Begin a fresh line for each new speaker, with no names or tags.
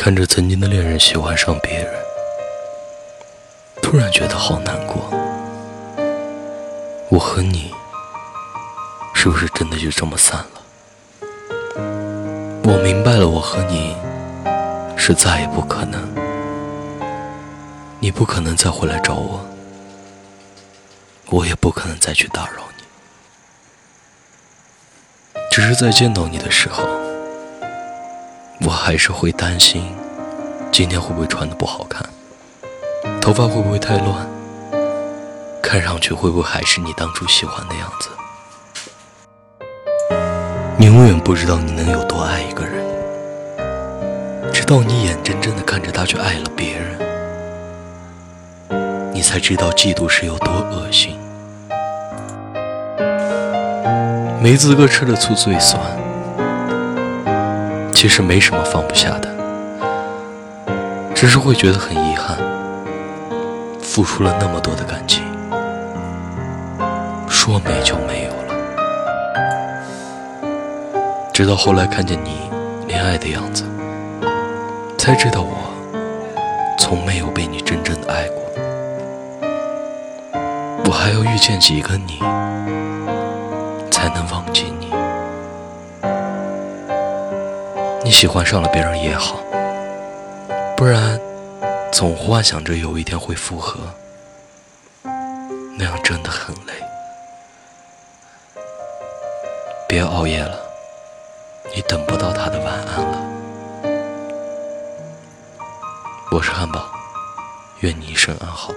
看着曾经的恋人喜欢上别人，突然觉得好难过。我和你，是不是真的就这么散了？我明白了，我和你是再也不可能，你不可能再回来找我，我也不可能再去打扰你。只是在见到你的时候，我还是会担心，今天会不会穿的不好看，头发会不会太乱。看上去会不会还是你当初喜欢的样子？你永远不知道你能有多爱一个人，直到你眼睁睁的看着他去爱了别人，你才知道嫉妒是有多恶心。没资格吃的醋最酸，其实没什么放不下的，只是会觉得很遗憾，付出了那么多的感情。说没就没有了，直到后来看见你恋爱的样子，才知道我从没有被你真正的爱过。我还要遇见几个你，才能忘记你？你喜欢上了别人也好，不然总幻想着有一天会复合，那样真的很累。别熬夜了，你等不到他的晚安了。我是汉堡，愿你一生安好。